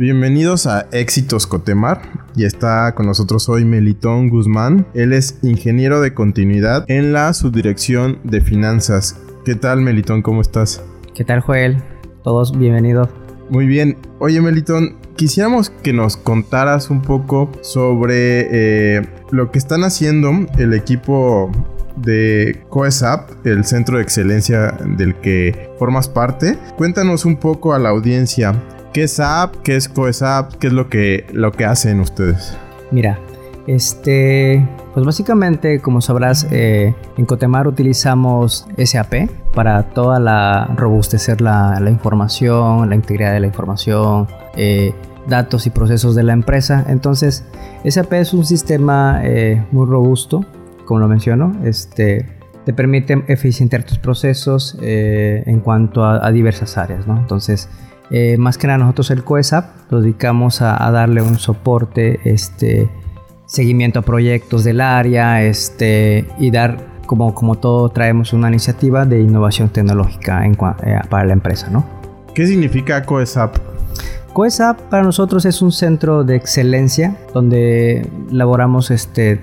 Bienvenidos a Éxitos Cotemar y está con nosotros hoy Melitón Guzmán. Él es ingeniero de continuidad en la subdirección de finanzas. ¿Qué tal Melitón? ¿Cómo estás? ¿Qué tal Joel? Todos bienvenidos. Muy bien. Oye Melitón, quisiéramos que nos contaras un poco sobre eh, lo que están haciendo el equipo de COESAP, el centro de excelencia del que formas parte. Cuéntanos un poco a la audiencia ¿Qué es SAP? ¿Qué es CoeSAP? ¿Qué es lo que, lo que hacen ustedes? Mira, este, pues básicamente, como sabrás, eh, en Cotemar utilizamos SAP para toda la robustecer la, información, la integridad de la información, eh, datos y procesos de la empresa. Entonces, SAP es un sistema eh, muy robusto, como lo menciono, este, te permite eficientar tus procesos en cuanto a, a diversas áreas, ¿no? Entonces, eh, más que nada nosotros el COESAP nos dedicamos a, darle un soporte, este, seguimiento a proyectos del área este, y dar, como, como todo, traemos una iniciativa de innovación tecnológica en, eh, para la empresa. ¿no? ¿Qué significa COESAP? COESAP para nosotros es un centro de excelencia donde laboramos este,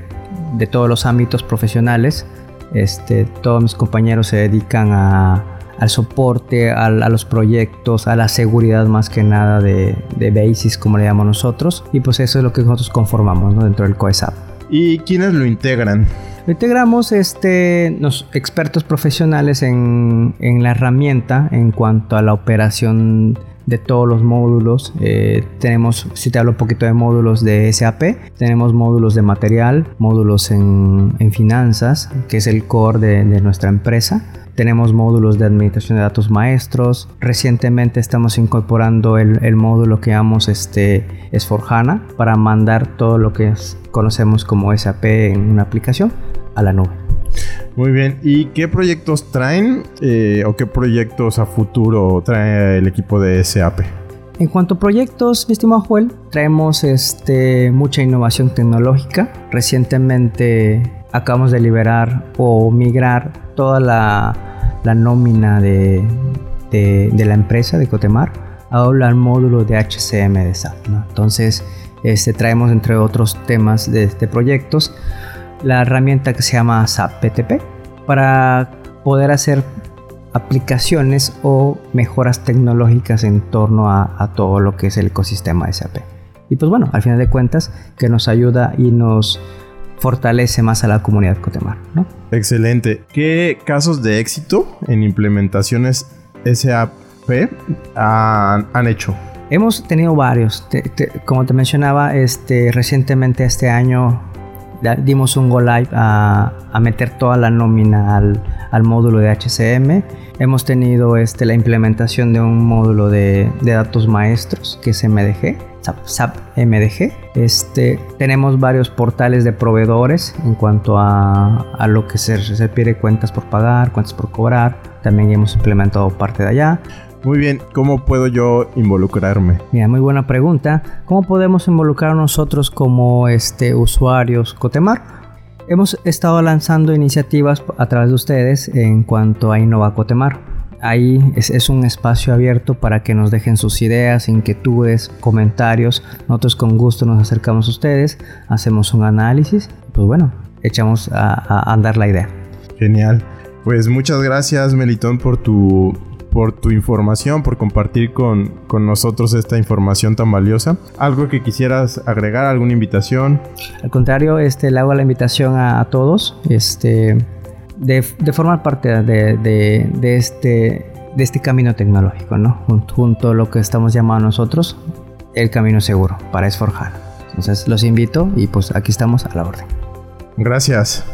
de todos los ámbitos profesionales. Este, todos mis compañeros se dedican a al soporte, a los proyectos, a la seguridad más que nada de, de Basis, como le llamamos nosotros. Y pues eso es lo que nosotros conformamos dentro del COESAP. ¿Y quiénes lo integran? Lo integramos este, los expertos profesionales en, en la herramienta en cuanto a la operación de todos los módulos. Eh, tenemos, si te hablo un poquito de módulos de SAP, tenemos módulos de material, módulos en, en finanzas, que es el core de, de nuestra empresa. Tenemos módulos de administración de datos maestros. Recientemente estamos incorporando el, el módulo que llamamos este, S4HANA para mandar todo lo que conocemos como SAP en una aplicación a la nube. Muy bien, ¿y qué proyectos traen eh, o qué proyectos a futuro trae el equipo de SAP? En cuanto a proyectos, mi estimado Joel, traemos este, mucha innovación tecnológica. Recientemente acabamos de liberar o migrar toda la, nómina de, la empresa de Cotemar al módulo de HCM de SAP. Entonces, este, traemos entre otros temas de, de proyectos la herramienta que se llama SAP PTP para poder hacer aplicaciones o mejoras tecnológicas en torno a, todo lo que es el ecosistema de SAP. Y pues bueno, al final de cuentas, que nos ayuda y nos fortalece más a la comunidad Cotemar. ¿no? Excelente. ¿Qué casos de éxito en implementaciones SAP han, hecho? Hemos tenido varios. como te mencionaba, este, recientemente este año dimos un go live a, meter toda la nómina al, módulo de HCM. Hemos tenido este, la implementación de un módulo de, datos maestros que es MDG. SAP, MDG. Este, tenemos varios portales de proveedores en cuanto a, a lo que se refiere cuentas por pagar, cuentas por cobrar. También hemos implementado parte de allá. Muy bien, ¿cómo puedo yo involucrarme? Mira, muy buena pregunta. ¿Cómo podemos involucrar nosotros como este, usuarios Cotemar? Hemos estado lanzando iniciativas a través de ustedes en cuanto a Innova Cotemar. Ahí es, un espacio abierto para que nos dejen sus ideas, inquietudes, comentarios. Nosotros con gusto nos acercamos a ustedes, hacemos un análisis. Pues bueno, echamos a, a andar la idea. Genial. Pues muchas gracias Melitón por tu por tu información, por compartir con, con, nosotros esta información tan valiosa. ¿Algo que quisieras agregar, alguna invitación? Al contrario, este, le hago la invitación a, todos este, de, de, formar parte de, de, de, este, de este camino tecnológico, ¿no? Junto, a lo que estamos llamando nosotros el camino seguro para esforjar. Entonces los invito y pues aquí estamos a la orden. Gracias.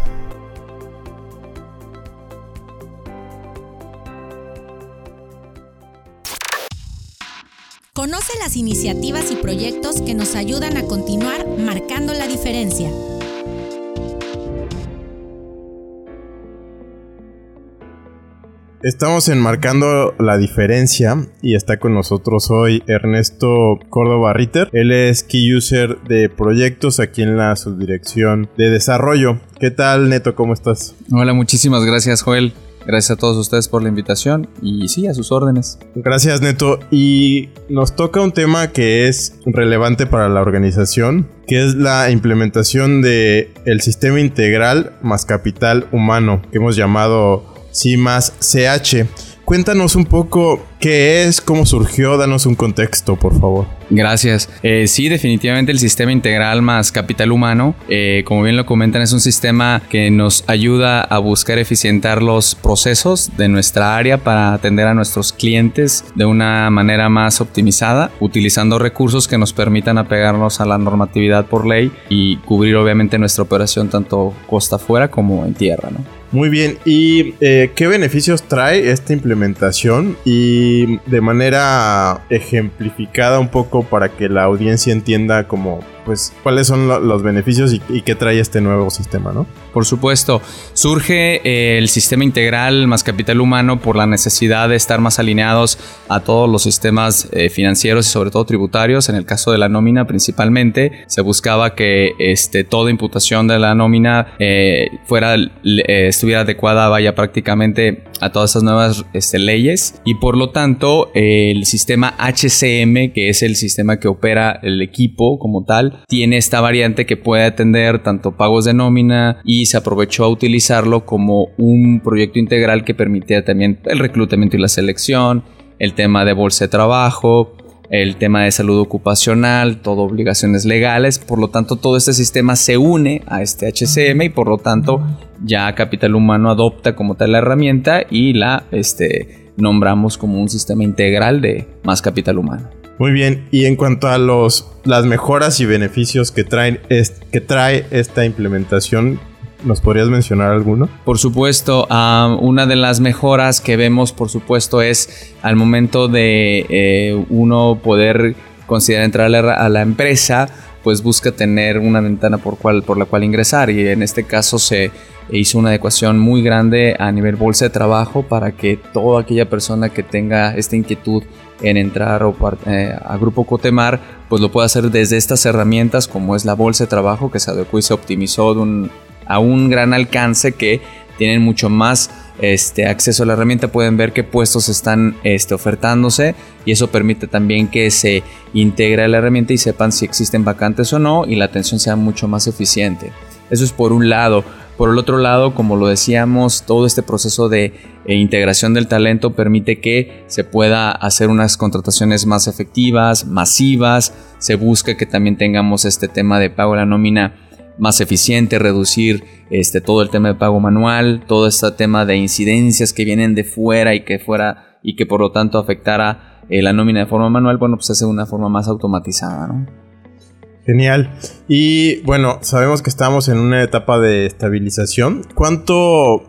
iniciativas y proyectos que nos ayudan a continuar marcando la diferencia. Estamos enmarcando la diferencia y está con nosotros hoy Ernesto Córdoba Ritter. Él es key user de proyectos aquí en la subdirección de desarrollo. ¿Qué tal, Neto? ¿Cómo estás? Hola, muchísimas gracias, Joel. Gracias a todos ustedes por la invitación y sí, a sus órdenes. Gracias, Neto. Y nos toca un tema que es relevante para la organización, que es la implementación de sistema integral más capital humano, que hemos llamado Sí más CH. Cuéntanos un poco qué es, cómo surgió, danos un contexto, por favor. Gracias. Eh, sí, definitivamente el sistema integral más capital humano, eh, como bien lo comentan, es un sistema que nos ayuda a buscar eficientar los procesos de nuestra área para atender a nuestros clientes de una manera más optimizada, utilizando recursos que nos permitan apegarnos a la normatividad por ley y cubrir obviamente nuestra operación tanto costa afuera como en tierra. ¿no? Muy bien, ¿y eh, qué beneficios trae esta implementación? Y de manera ejemplificada un poco para que la audiencia entienda como pues cuáles son los beneficios y, qué trae este nuevo sistema, ¿no? Por supuesto, surge eh, el sistema integral más capital humano por la necesidad de estar más alineados a todos los sistemas eh, financieros y sobre todo tributarios. En el caso de la nómina principalmente, se buscaba que este, toda imputación de la nómina eh, fuera, estuviera adecuada, vaya prácticamente a todas esas nuevas este, leyes y por lo tanto el sistema HCM, que es el sistema que opera el equipo como tal, tiene esta variante que puede atender tanto pagos de nómina y se aprovechó a utilizarlo como un proyecto integral que permitía también el reclutamiento y la selección, el tema de bolsa de trabajo, el tema de salud ocupacional, todo obligaciones legales, por lo tanto todo este sistema se une a este HCM y por lo tanto ya Capital Humano adopta como tal la herramienta y la este, nombramos como un sistema integral de más capital humano. Muy bien, y en cuanto a los las mejoras y beneficios que traen que trae esta implementación, ¿nos podrías mencionar alguno? Por supuesto, una de las mejoras que vemos, por supuesto, es al momento de eh, uno poder considerar entrar a la, empresa, pues busca tener una ventana por, cual, por la cual ingresar y en este caso se hizo una adecuación muy grande a nivel bolsa de trabajo para que toda aquella persona que tenga esta inquietud en entrar o eh, a Grupo Cotemar, pues lo puede hacer desde estas herramientas como es la bolsa de trabajo que se adecuó y se optimizó a un gran alcance que tienen mucho más este, acceso a la herramienta, pueden ver qué puestos están este, ofertándose y eso permite también que se integre a la herramienta y sepan si existen vacantes o no y la atención sea mucho más eficiente. Eso es por un lado. Por el otro lado, como lo decíamos, todo este proceso de eh, integración del talento permite que se pueda hacer unas contrataciones más efectivas, masivas. Se busca que también tengamos este tema de pago a la nómina más eficiente, reducir este, todo el tema de pago manual, todo este tema de incidencias que vienen de fuera y que fuera y que por lo tanto afectara eh, la nómina de forma manual, bueno, pues hace una forma más automatizada, ¿no? Genial. Y bueno, sabemos que estamos en una etapa de estabilización. ¿Cuánto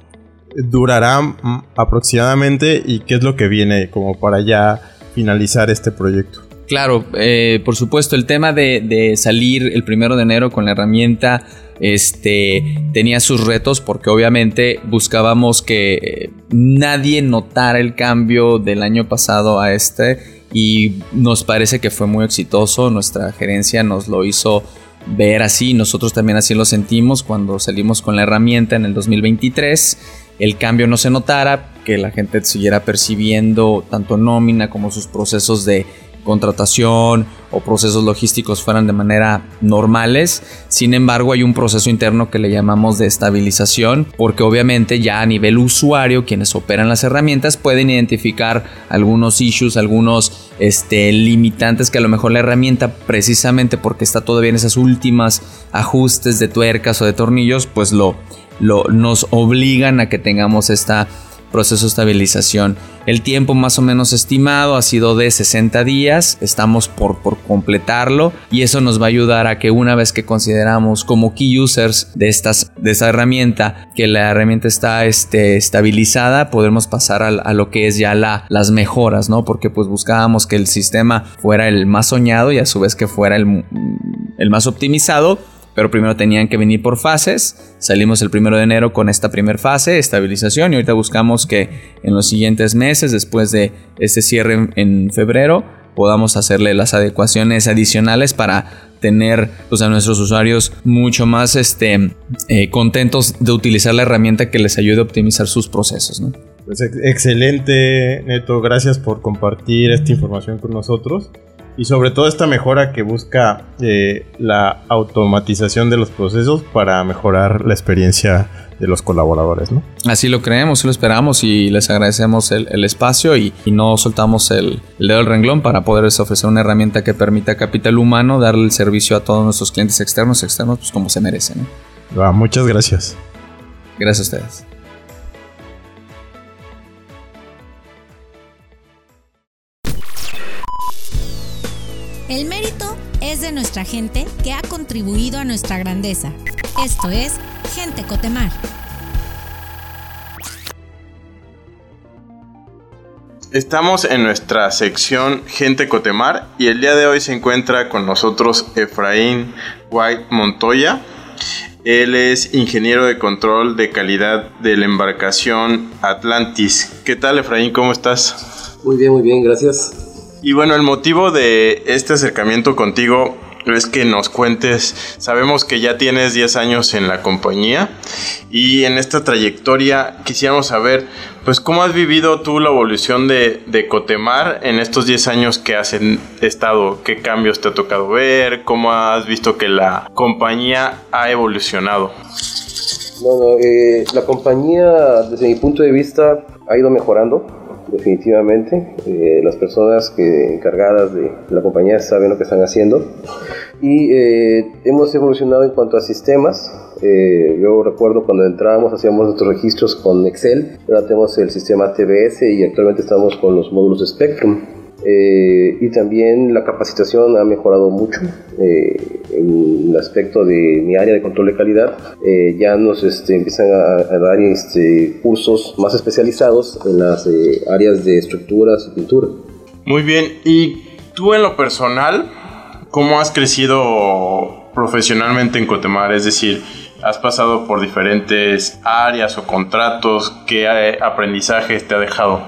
durará mm, aproximadamente y qué es lo que viene como para ya finalizar este proyecto? Claro, eh, por supuesto, el tema de, salir el primero de enero con la herramienta este, tenía sus retos porque obviamente buscábamos que nadie notara el cambio del año pasado a este y nos parece que fue muy exitoso, nuestra gerencia nos lo hizo ver así, nosotros también así lo sentimos cuando salimos con la herramienta en el 2023, el cambio no se notara, que la gente siguiera percibiendo tanto nómina como sus procesos de contratación o procesos logísticos fueran de manera normales. Sin embargo, hay un proceso interno que le llamamos de estabilización, porque obviamente ya a nivel usuario, quienes operan las herramientas pueden identificar algunos issues, algunos este, limitantes que a lo mejor la herramienta, precisamente porque está todavía en esas últimas ajustes de tuercas o de tornillos, pues lo, lo nos obligan a que tengamos esta proceso de estabilización. El tiempo más o menos estimado ha sido de 60 días, estamos por, por completarlo y eso nos va a ayudar a que una vez que consideramos como key users de, estas, de esta herramienta, que la herramienta está este, estabilizada, podemos pasar a, lo que es ya la, las mejoras, ¿no? Porque pues buscábamos que el sistema fuera el más soñado y a su vez que fuera el, el más optimizado pero primero tenían que venir por fases. Salimos el primero de enero con esta primera fase, estabilización, y ahorita buscamos que en los siguientes meses, después de este cierre en, febrero, podamos hacerle las adecuaciones adicionales para tener pues, a nuestros usuarios mucho más este, eh, contentos de utilizar la herramienta que les ayude a optimizar sus procesos. Pues excelente, Neto. Gracias por compartir esta información con nosotros y sobre todo esta mejora que busca eh, la automatización de los procesos para mejorar la experiencia de los colaboradores, ¿no? Así lo creemos, lo esperamos y les agradecemos el, espacio y, no soltamos el, dedo del renglón para poderles ofrecer una herramienta que permita a capital humano darle el servicio a todos nuestros clientes externos, externos, pues como se merecen. muchas gracias. Gracias a ustedes. Es de nuestra gente que ha contribuido a nuestra grandeza. Esto es Gente Cotemar. Estamos en nuestra sección Gente Cotemar y el día de hoy se encuentra con nosotros Efraín White Montoya. Él es ingeniero de control de calidad de la embarcación Atlantis. ¿Qué tal Efraín? ¿Cómo estás? Muy bien, muy bien, gracias. Y bueno, el motivo de este acercamiento contigo es que nos cuentes, sabemos que ya tienes 10 años en la compañía y en esta trayectoria quisiéramos saber, pues, ¿cómo has vivido tú la evolución de, Cotemar en estos 10 años que has estado? ¿Qué cambios te ha tocado ver? ¿Cómo has visto que la compañía ha evolucionado? Bueno, eh, la compañía, desde mi punto de vista, ha ido mejorando definitivamente. Eh, las personas que encargadas de la compañía saben lo que están haciendo. Y eh, hemos evolucionado en cuanto a sistemas. Eh, yo recuerdo cuando entrábamos hacíamos nuestros registros con Excel. Ahora tenemos el sistema TBS y actualmente estamos con los módulos de Spectrum. Eh, y también la capacitación ha mejorado mucho eh, en el aspecto de mi área de control de calidad. Eh, ya nos este, empiezan a, dar este, cursos más especializados en las áreas de estructuras y pintura. Muy bien, y tú en lo personal, ¿cómo has crecido profesionalmente en Cotemar? Es decir, has pasado por diferentes áreas o contratos, ¿qué aprendizajes te ha dejado?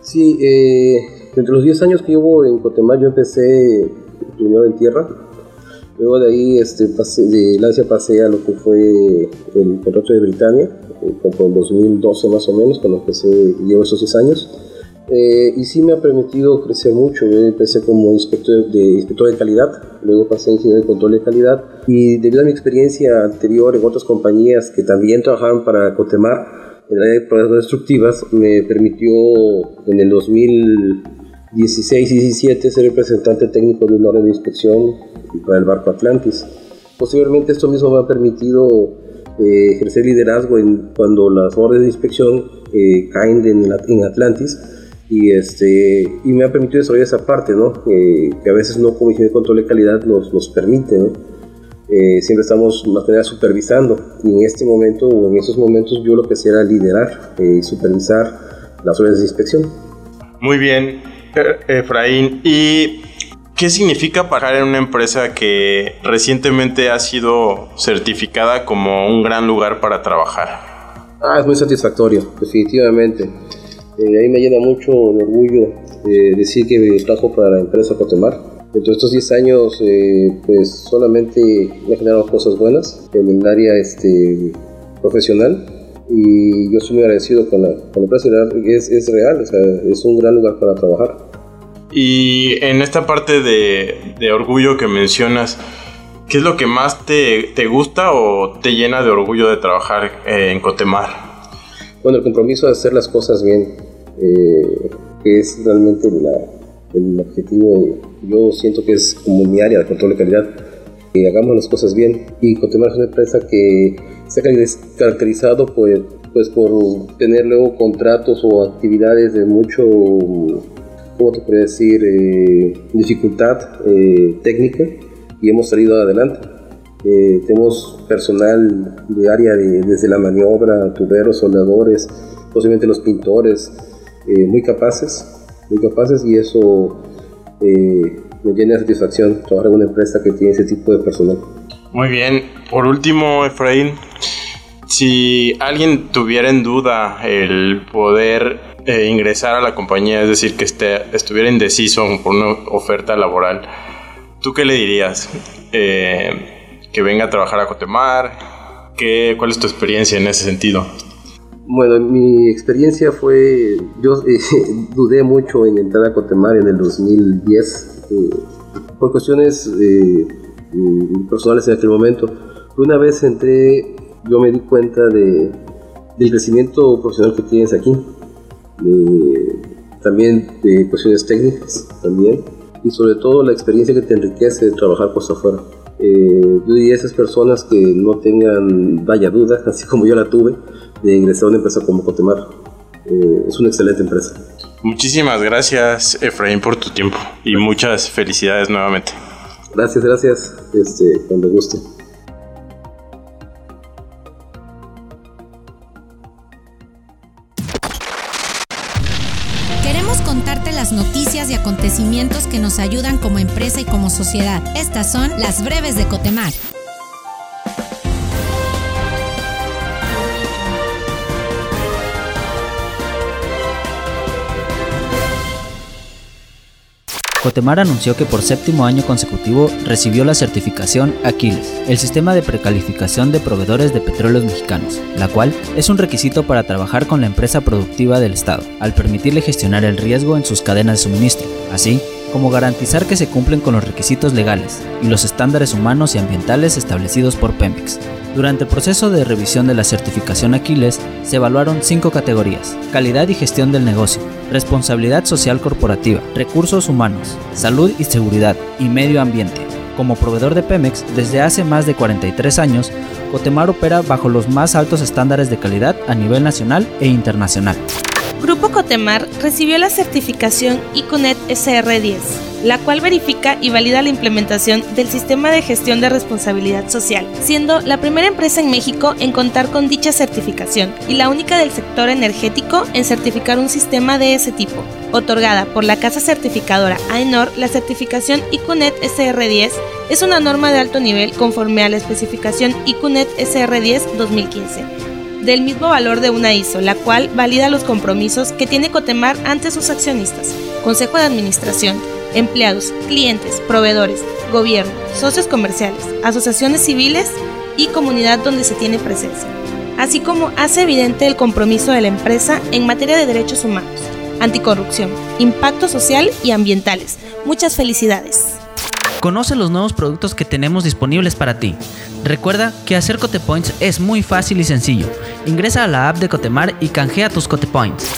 Sí, eh, entre los 10 años que llevo en Cotemar, yo empecé primero en tierra. Luego de ahí, este, pasé, de Lancia pasé a lo que fue el contrato de Britania, eh, como en 2012 más o menos, cuando empecé, llevo esos 10 años. Eh, y sí me ha permitido crecer mucho. Yo empecé como inspector de, inspector de calidad, luego pasé a ingeniero de control de calidad. Y debido a mi experiencia anterior en otras compañías que también trabajaban para Cotemar, de pruebas destructivas, me permitió en el 2000 16 y 17 ser representante técnico de un orden de inspección para el barco Atlantis. Posiblemente esto mismo me ha permitido eh, ejercer liderazgo en, cuando las órdenes de inspección eh, caen en, en, Atlantis y, este, y me ha permitido desarrollar esa parte, ¿no? que a veces no ingeniero de control de calidad nos, nos permite. ¿no? Eh, siempre estamos nada supervisando y en este momento o en esos momentos yo lo que hacía era liderar y supervisar las órdenes de inspección. Muy bien, Efraín, ¿y qué significa trabajar en una empresa que recientemente ha sido certificada como un gran lugar para trabajar? Ah, es muy satisfactorio, definitivamente. Eh, ahí me llena mucho el orgullo de decir que trabajo para la empresa Cotemar. De estos 10 años, eh, pues solamente me he generado cosas buenas en el área este, profesional y yo estoy muy agradecido con la, con la empresa. Es, es real, o sea, es un gran lugar para trabajar. Y en esta parte de, de orgullo que mencionas, ¿qué es lo que más te, te, gusta o te llena de orgullo de trabajar eh, en Cotemar? Bueno, el compromiso de hacer las cosas bien, eh, que es realmente el objetivo. Yo siento que es como mi área de control de calidad, que hagamos las cosas bien. Y Cotemar es una empresa que se ha caracterizado pues, pues por tener luego contratos o actividades de mucho ¿cómo te podría decir?, eh, dificultad eh, técnica y hemos salido adelante. Eh, tenemos personal de área desde la maniobra, tuberos, soldadores, posiblemente los pintores, muy capaces, muy capaces y eso me llena de satisfacción trabajar en una empresa que tiene ese tipo de personal. Muy bien. Por último, Efraín, si alguien tuviera en duda el poder eh, ingresar a la compañía, es decir, que esté, estuviera indeciso por una oferta laboral, ¿tú qué le dirías? Eh, que venga a trabajar a Cotemar. ¿Qué, ¿Cuál es tu experiencia en ese sentido? Bueno, mi experiencia fue, yo eh, dudé mucho en entrar a Cotemar en el 2010 por cuestiones mm, personales en aquel momento. Una vez entré, yo me di cuenta de, del crecimiento profesional que tienes aquí, también de cuestiones técnicas, también, y sobre todo la experiencia que te enriquece de trabajar por afuera. Eh, yo diría a esas personas que no tengan, vaya duda, así como yo la tuve, de ingresar a una empresa como Cotemar. Eh, es una excelente empresa. Muchísimas gracias, Efraín, por tu tiempo y muchas felicidades nuevamente. Gracias, gracias. Este, cuando guste. Queremos contarte las noticias y acontecimientos que nos ayudan como empresa y como sociedad. Estas son las breves de Cotemar. Cotemar anunció que por séptimo año consecutivo recibió la certificación Aquiles, el sistema de precalificación de proveedores de petróleos mexicanos, la cual es un requisito para trabajar con la empresa productiva del Estado, al permitirle gestionar el riesgo en sus cadenas de suministro, así como garantizar que se cumplen con los requisitos legales y los estándares humanos y ambientales establecidos por Pemex. Durante el proceso de revisión de la certificación Aquiles se evaluaron cinco categorías, calidad y gestión del negocio, responsabilidad social corporativa, recursos humanos, salud y seguridad y medio ambiente. Como proveedor de Pemex, desde hace más de 43 años, Cotemar opera bajo los más altos estándares de calidad a nivel nacional e internacional. Grupo Cotemar recibió la certificación ICONET SR10, la cual verifica y valida la implementación del sistema de gestión de responsabilidad social, siendo la primera empresa en México en contar con dicha certificación y la única del sector energético en certificar un sistema de ese tipo. Otorgada por la casa certificadora AENOR, la certificación ICUNET SR10 es una norma de alto nivel conforme a la especificación ICUNET SR10 2015 del mismo valor de una ISO, la cual valida los compromisos que tiene Cotemar ante sus accionistas, Consejo de Administración, empleados, clientes, proveedores, gobierno, socios comerciales, asociaciones civiles y comunidad donde se tiene presencia, así como hace evidente el compromiso de la empresa en materia de derechos humanos, anticorrupción, impacto social y ambientales. Muchas felicidades. Conoce los nuevos productos que tenemos disponibles para ti. Recuerda que hacer Cotepoints es muy fácil y sencillo. Ingresa a la app de Cotemar y canjea tus Cotepoints.